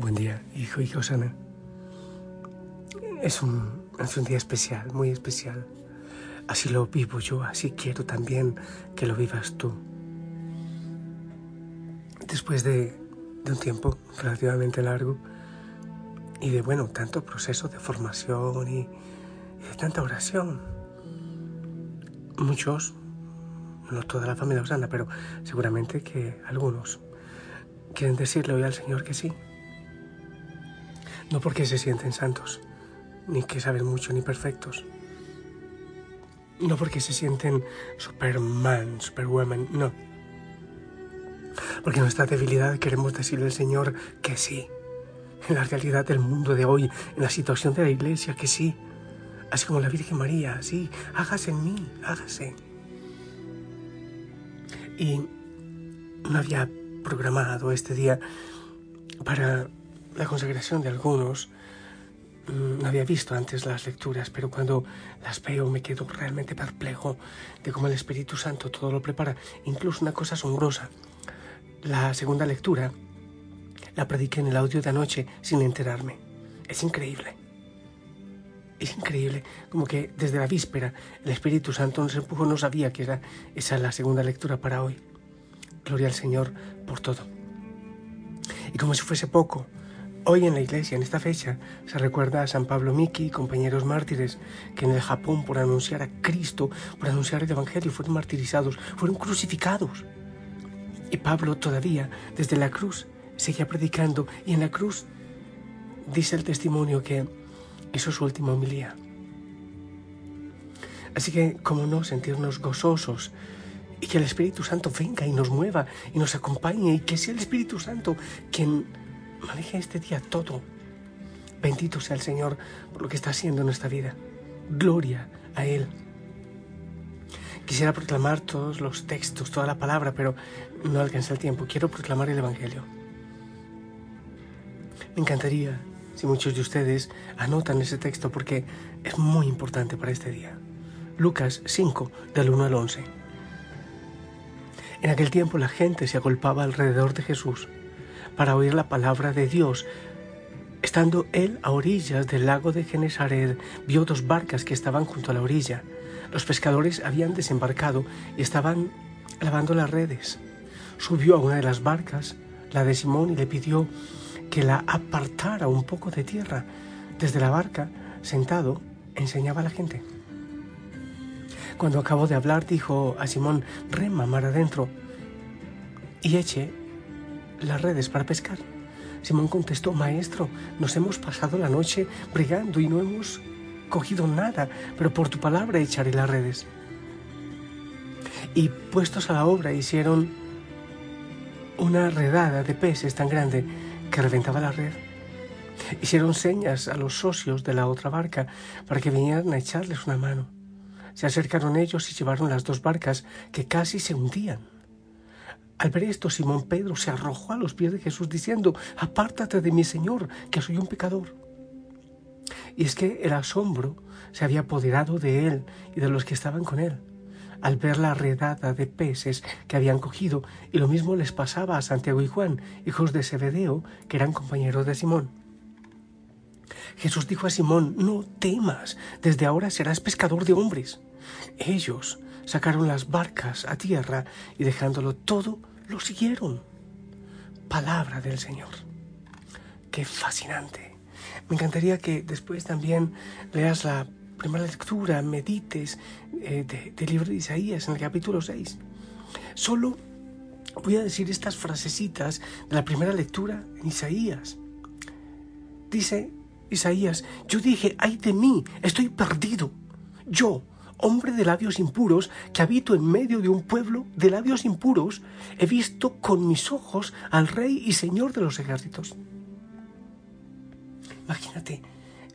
Buen día, hijo y Osana. Es un, es un día especial, muy especial. Así lo vivo yo, así quiero también que lo vivas tú. Después de, de un tiempo relativamente largo y de, bueno, tanto proceso de formación y, y de tanta oración, muchos, no toda la familia Osana, pero seguramente que algunos quieren decirle hoy al Señor que sí no porque se sienten santos, ni que saben mucho, ni perfectos. No porque se sienten Superman, Superwoman, no. Porque en nuestra debilidad queremos decirle al Señor que sí. En la realidad del mundo de hoy, en la situación de la iglesia, que sí. Así como la Virgen María, sí, hágase en mí, hágase. Y no había programado este día para la consagración de algunos no mm, había visto antes las lecturas, pero cuando las veo me quedo realmente perplejo de cómo el Espíritu Santo todo lo prepara. Incluso una cosa asombrosa. La segunda lectura la prediqué en el audio de anoche sin enterarme. Es increíble. Es increíble, como que desde la víspera el Espíritu Santo nos empujó, no sabía que era esa la segunda lectura para hoy. Gloria al Señor por todo. Y como si fuese poco, Hoy en la iglesia, en esta fecha, se recuerda a San Pablo Miki y compañeros mártires que en el Japón, por anunciar a Cristo, por anunciar el Evangelio, fueron martirizados, fueron crucificados. Y Pablo todavía, desde la cruz, seguía predicando y en la cruz dice el testimonio que es su última homilía. Así que, ¿cómo no sentirnos gozosos y que el Espíritu Santo venga y nos mueva y nos acompañe y que sea el Espíritu Santo quien maneje este día todo. Bendito sea el Señor por lo que está haciendo en nuestra vida. Gloria a Él. Quisiera proclamar todos los textos, toda la palabra, pero no alcanza el tiempo. Quiero proclamar el Evangelio. Me encantaría si muchos de ustedes anotan ese texto porque es muy importante para este día. Lucas 5, del 1 al 11. En aquel tiempo la gente se agolpaba alrededor de Jesús para oír la palabra de Dios. Estando él a orillas del lago de Genesaret, vio dos barcas que estaban junto a la orilla. Los pescadores habían desembarcado y estaban lavando las redes. Subió a una de las barcas, la de Simón, y le pidió que la apartara un poco de tierra. Desde la barca, sentado, enseñaba a la gente. Cuando acabó de hablar, dijo a Simón, rema mar adentro y eche las redes para pescar. Simón contestó, Maestro, nos hemos pasado la noche brigando y no hemos cogido nada, pero por tu palabra echaré las redes. Y puestos a la obra hicieron una redada de peces tan grande que reventaba la red. Hicieron señas a los socios de la otra barca para que vinieran a echarles una mano. Se acercaron ellos y llevaron las dos barcas que casi se hundían. Al ver esto, Simón Pedro se arrojó a los pies de Jesús diciendo, apártate de mi Señor, que soy un pecador. Y es que el asombro se había apoderado de él y de los que estaban con él, al ver la redada de peces que habían cogido, y lo mismo les pasaba a Santiago y Juan, hijos de Zebedeo, que eran compañeros de Simón. Jesús dijo a Simón, no temas, desde ahora serás pescador de hombres. Ellos sacaron las barcas a tierra y dejándolo todo, lo siguieron. Palabra del Señor. Qué fascinante. Me encantaría que después también leas la primera lectura, medites eh, del libro de Isaías en el capítulo 6. Solo voy a decir estas frasecitas de la primera lectura en Isaías. Dice Isaías, yo dije, ay de mí, estoy perdido. Yo, hombre de labios impuros, que habito en medio de un pueblo de labios impuros, he visto con mis ojos al Rey y Señor de los ejércitos. Imagínate,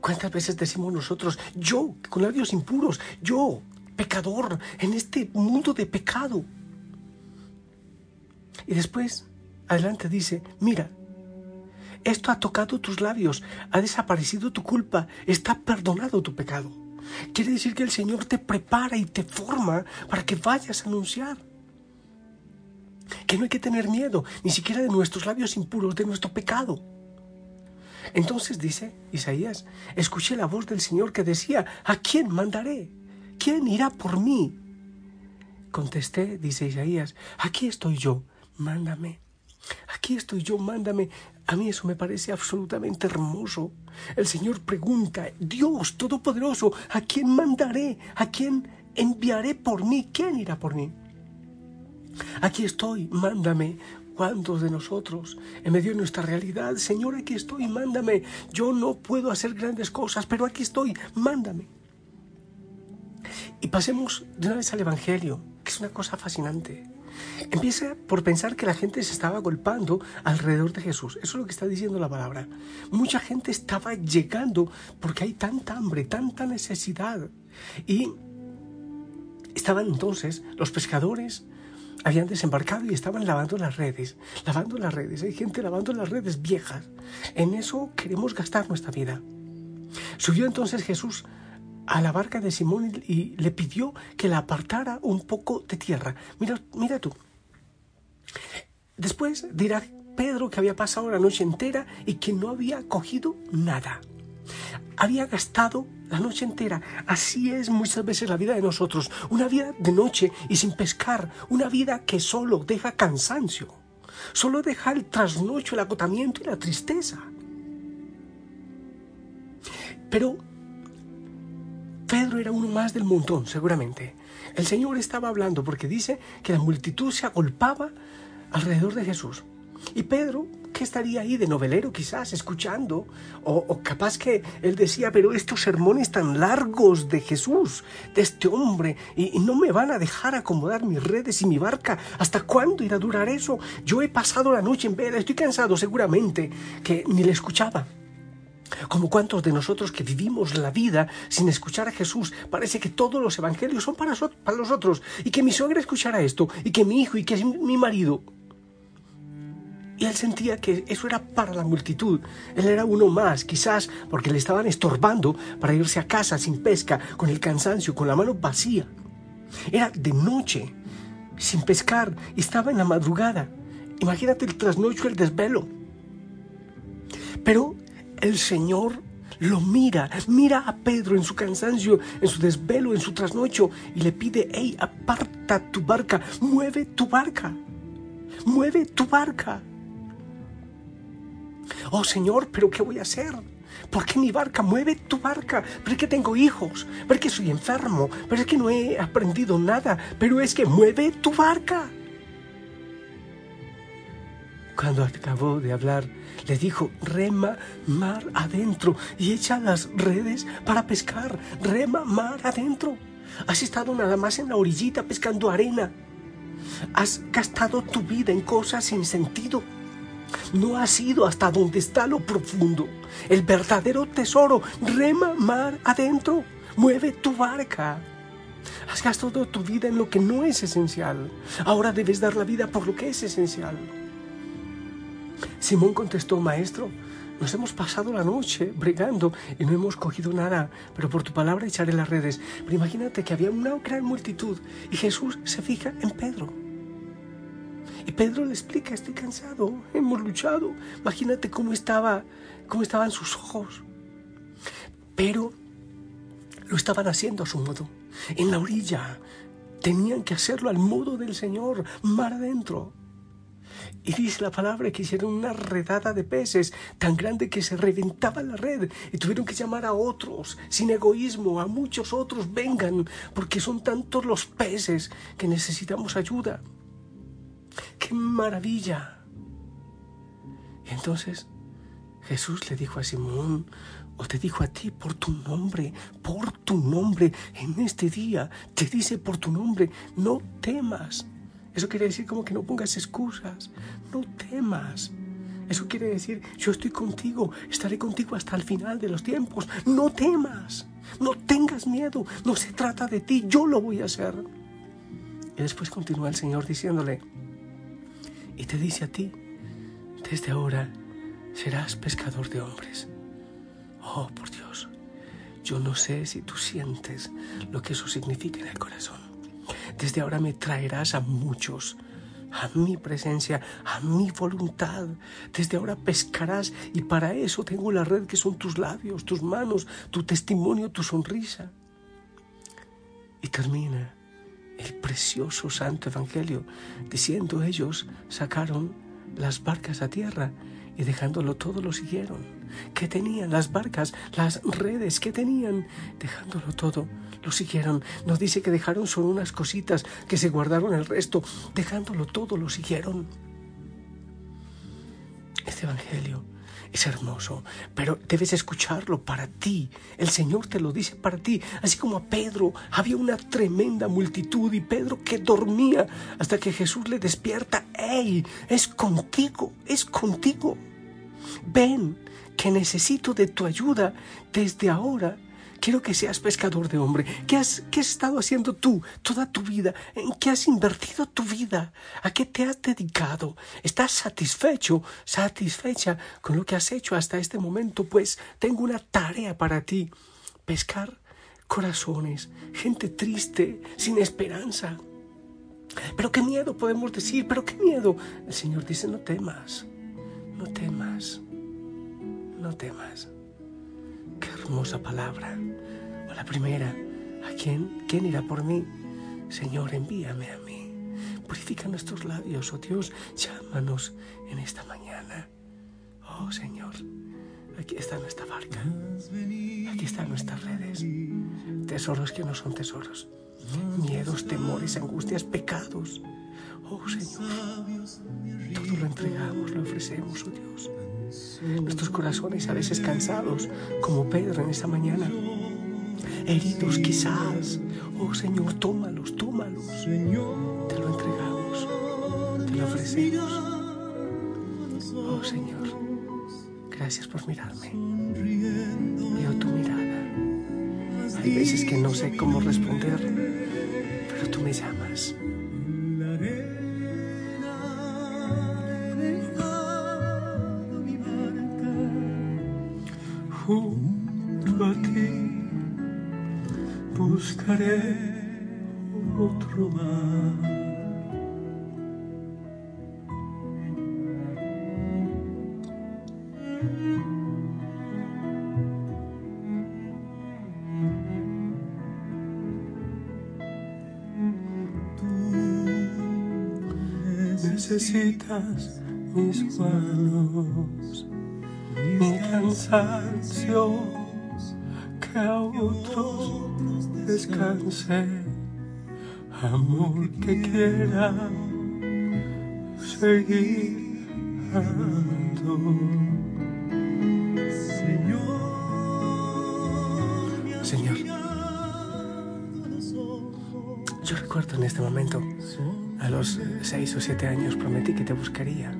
¿cuántas veces decimos nosotros, yo, con labios impuros, yo, pecador, en este mundo de pecado? Y después, adelante dice, mira, esto ha tocado tus labios, ha desaparecido tu culpa, está perdonado tu pecado. Quiere decir que el Señor te prepara y te forma para que vayas a anunciar. Que no hay que tener miedo, ni siquiera de nuestros labios impuros, de nuestro pecado. Entonces dice Isaías, escuché la voz del Señor que decía, ¿a quién mandaré? ¿Quién irá por mí? Contesté, dice Isaías, aquí estoy yo, mándame. Aquí estoy yo, mándame. A mí eso me parece absolutamente hermoso. El Señor pregunta, Dios Todopoderoso, ¿a quién mandaré? ¿A quién enviaré por mí? ¿Quién irá por mí? Aquí estoy, mándame. ¿Cuántos de nosotros, en medio de nuestra realidad, Señor, aquí estoy, mándame? Yo no puedo hacer grandes cosas, pero aquí estoy, mándame. Y pasemos de una vez al Evangelio, que es una cosa fascinante. Empieza por pensar que la gente se estaba golpando alrededor de Jesús. Eso es lo que está diciendo la palabra. Mucha gente estaba llegando porque hay tanta hambre, tanta necesidad. Y estaban entonces los pescadores, habían desembarcado y estaban lavando las redes, lavando las redes. Hay gente lavando las redes viejas. En eso queremos gastar nuestra vida. Subió entonces Jesús a la barca de Simón y le pidió que la apartara un poco de tierra. Mira, mira tú. Después dirá Pedro que había pasado la noche entera y que no había cogido nada. Había gastado la noche entera. Así es muchas veces la vida de nosotros. Una vida de noche y sin pescar. Una vida que solo deja cansancio. Solo deja el trasnocho, el agotamiento y la tristeza. Pero Pedro era uno más del montón, seguramente. El Señor estaba hablando porque dice que la multitud se agolpaba alrededor de Jesús. Y Pedro, que estaría ahí de novelero quizás, escuchando, o, capaz que él decía, pero estos sermones tan largos de Jesús, de este hombre, y, no me van a dejar acomodar mis redes y mi barca, ¿hasta cuándo irá a durar eso? Yo he pasado la noche en vela, estoy cansado seguramente, que ni le escuchaba. Como cuántos de nosotros que vivimos la vida sin escuchar a Jesús, parece que todos los evangelios son para, para los otros, y que mi suegra escuchara esto, y que mi hijo, y que mi marido. Y él sentía que eso era para la multitud. Él era uno más, quizás porque le estaban estorbando para irse a casa sin pesca, con el cansancio, con la mano vacía. Era de noche, sin pescar, estaba en la madrugada. Imagínate el trasnocho, el desvelo. Pero el Señor lo mira, mira a Pedro en su cansancio, en su desvelo, en su trasnocho, y le pide, hey, aparta tu barca, mueve tu barca, mueve tu barca. Oh Señor, pero ¿qué voy a hacer? ¿Por qué mi barca? Mueve tu barca. Pero es que tengo hijos. Pero es que soy enfermo. Pero es que no he aprendido nada. Pero es que mueve tu barca. Cuando acabó de hablar, le dijo, rema mar adentro y echa las redes para pescar. Rema mar adentro. Has estado nada más en la orillita pescando arena. Has gastado tu vida en cosas sin sentido no has ido hasta donde está lo profundo, el verdadero tesoro. Rema mar adentro, mueve tu barca. Has gastado tu vida en lo que no es esencial. Ahora debes dar la vida por lo que es esencial. Simón contestó, Maestro, nos hemos pasado la noche bregando y no hemos cogido nada, pero por tu palabra echaré las redes. Pero imagínate que había una gran multitud y Jesús se fija en Pedro. Y Pedro le explica, estoy cansado, hemos luchado. Imagínate cómo estaba, cómo estaban sus ojos. Pero lo estaban haciendo a su modo. En la orilla tenían que hacerlo al modo del Señor, mar adentro. Y dice la palabra que hicieron una redada de peces tan grande que se reventaba la red y tuvieron que llamar a otros, sin egoísmo, a muchos otros, vengan, porque son tantos los peces que necesitamos ayuda. ¡Qué maravilla! Y entonces Jesús le dijo a Simón, o te dijo a ti por tu nombre, por tu nombre, en este día te dice por tu nombre, no temas. Eso quiere decir como que no pongas excusas, no temas. Eso quiere decir, yo estoy contigo, estaré contigo hasta el final de los tiempos. No temas, no tengas miedo, no se trata de ti, yo lo voy a hacer. Y después continúa el Señor diciéndole, y te dice a ti, desde ahora serás pescador de hombres. Oh, por Dios, yo no sé si tú sientes lo que eso significa en el corazón. Desde ahora me traerás a muchos a mi presencia, a mi voluntad. Desde ahora pescarás y para eso tengo la red que son tus labios, tus manos, tu testimonio, tu sonrisa. Y termina el precioso santo evangelio diciendo ellos sacaron las barcas a tierra y dejándolo todo lo siguieron. ¿Qué tenían las barcas, las redes? ¿Qué tenían? Dejándolo todo, lo siguieron. Nos dice que dejaron solo unas cositas, que se guardaron el resto. Dejándolo todo, lo siguieron. Este Evangelio es hermoso, pero debes escucharlo para ti. El Señor te lo dice para ti. Así como a Pedro había una tremenda multitud y Pedro que dormía hasta que Jesús le despierta. ¡Ey! Es contigo, es contigo. Ven, que necesito de tu ayuda desde ahora. Quiero que seas pescador de hombre. ¿Qué has, ¿Qué has estado haciendo tú toda tu vida? ¿En qué has invertido tu vida? ¿A qué te has dedicado? ¿Estás satisfecho, satisfecha con lo que has hecho hasta este momento? Pues tengo una tarea para ti. Pescar corazones, gente triste, sin esperanza. Pero qué miedo podemos decir, pero qué miedo. El Señor dice, no temas, no temas, no temas. Qué hermosa palabra. O la primera, ¿a quién? ¿Quién irá por mí? Señor, envíame a mí. Purifica nuestros labios, oh Dios, llámanos en esta mañana. Oh Señor, aquí está nuestra barca, aquí están nuestras redes, tesoros que no son tesoros, miedos, temores, angustias, pecados. Oh Señor, todo lo entregamos, lo ofrecemos, oh Dios. Nuestros corazones a veces cansados, como Pedro en esta mañana. Heridos quizás. Oh Señor, tómalos, tómalos. Te lo entregamos, te lo ofrecemos. Oh Señor, gracias por mirarme. Veo tu mirada. Hay veces que no sé cómo responder, pero tú me llamas. Junto a ti buscaré otro mar. necesitas mis manos mi cansancio, que a otros descanse, amor que quiera seguir. Señor, Señor, yo recuerdo en este momento, a los seis o siete años prometí que te buscaría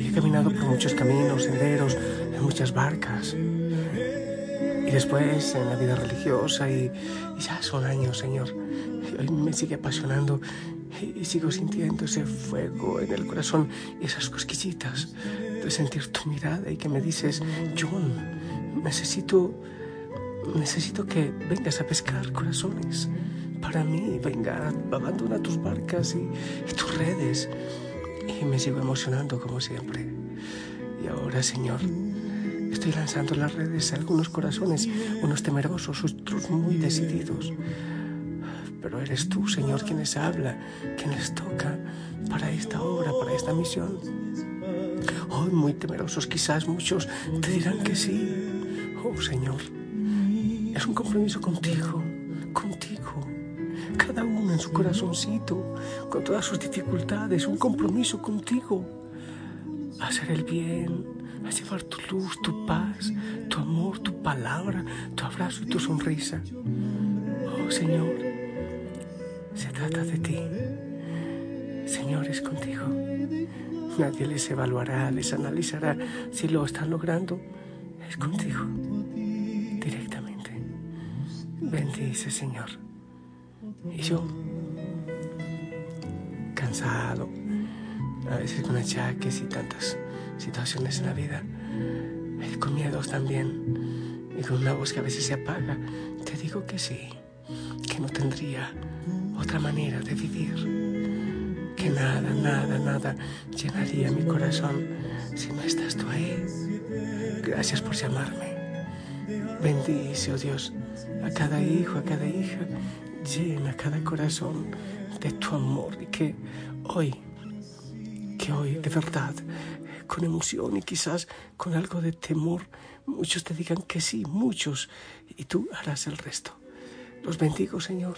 y he caminado por muchos caminos, senderos, en muchas barcas. Y después en la vida religiosa y, ya son años, Señor. Y hoy me sigue apasionando y, sigo sintiendo ese fuego en el corazón y esas cosquillitas de sentir tu mirada y que me dices, John, necesito, necesito que vengas a pescar corazones para mí. Venga, abandona tus barcas y tus redes y me sigo emocionando como siempre. Y ahora, Señor, estoy lanzando las redes a algunos corazones, unos temerosos, otros muy decididos. Pero eres tú, Señor, quien les habla, quien les toca para esta obra, para esta misión. Hoy muy temerosos, quizás muchos te dirán que sí. Oh, Señor, es un compromiso contigo cada uno en su corazoncito, con todas sus dificultades, un compromiso contigo, hacer el bien, a llevar tu luz, tu paz, tu amor, tu palabra, tu abrazo y tu sonrisa. Oh Señor, se trata de ti. Señor, es contigo. Nadie les evaluará, les analizará si lo están logrando. Es contigo, directamente. Bendice, Señor. Y yo, cansado, a veces con achaques y tantas situaciones en la vida, con miedos también, y con una voz que a veces se apaga, te digo que sí, que no tendría otra manera de vivir, que nada, nada, nada llenaría mi corazón si no estás tú ahí. Gracias por llamarme. Bendice, oh Dios, a cada hijo, a cada hija. Llena cada corazón de tu amor y que hoy, que hoy de verdad, con emoción y quizás con algo de temor, muchos te digan que sí, muchos, y tú harás el resto. Los bendigo, Señor,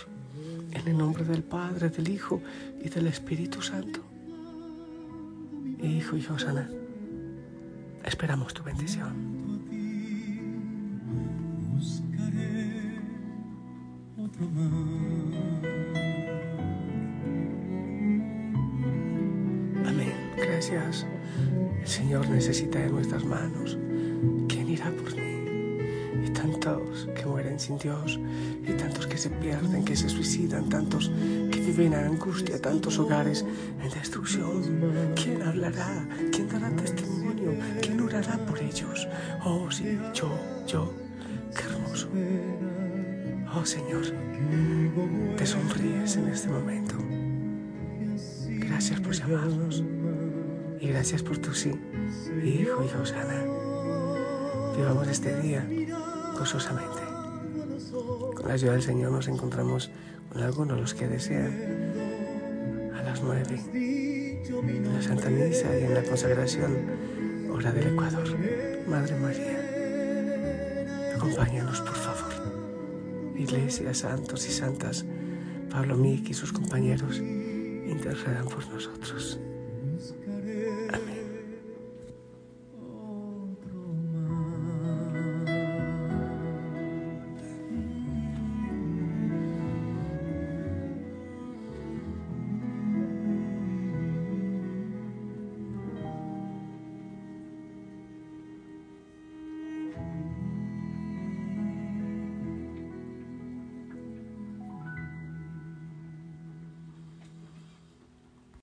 en el nombre del Padre, del Hijo y del Espíritu Santo. Hijo y Josana, esperamos tu bendición. Amén. Gracias. El Señor necesita de nuestras manos. ¿Quién irá por mí? Y tantos que mueren sin Dios, y tantos que se pierden, que se suicidan, tantos que viven en angustia, tantos hogares en destrucción. ¿Quién hablará? ¿Quién dará testimonio? ¿Quién orará por ellos? Oh, sí, yo, yo. Oh Señor, te sonríes en este momento. Gracias por llamarnos y gracias por tu sí, Hijo y Josana. Vivamos este día gozosamente. Con la ayuda del Señor nos encontramos con algunos los que desean a las nueve en la Santa Misa y en la consagración, hora del Ecuador. Madre María, acompáñanos por favor iglesia, santos y santas, Pablo Mick y sus compañeros, intercedan por nosotros.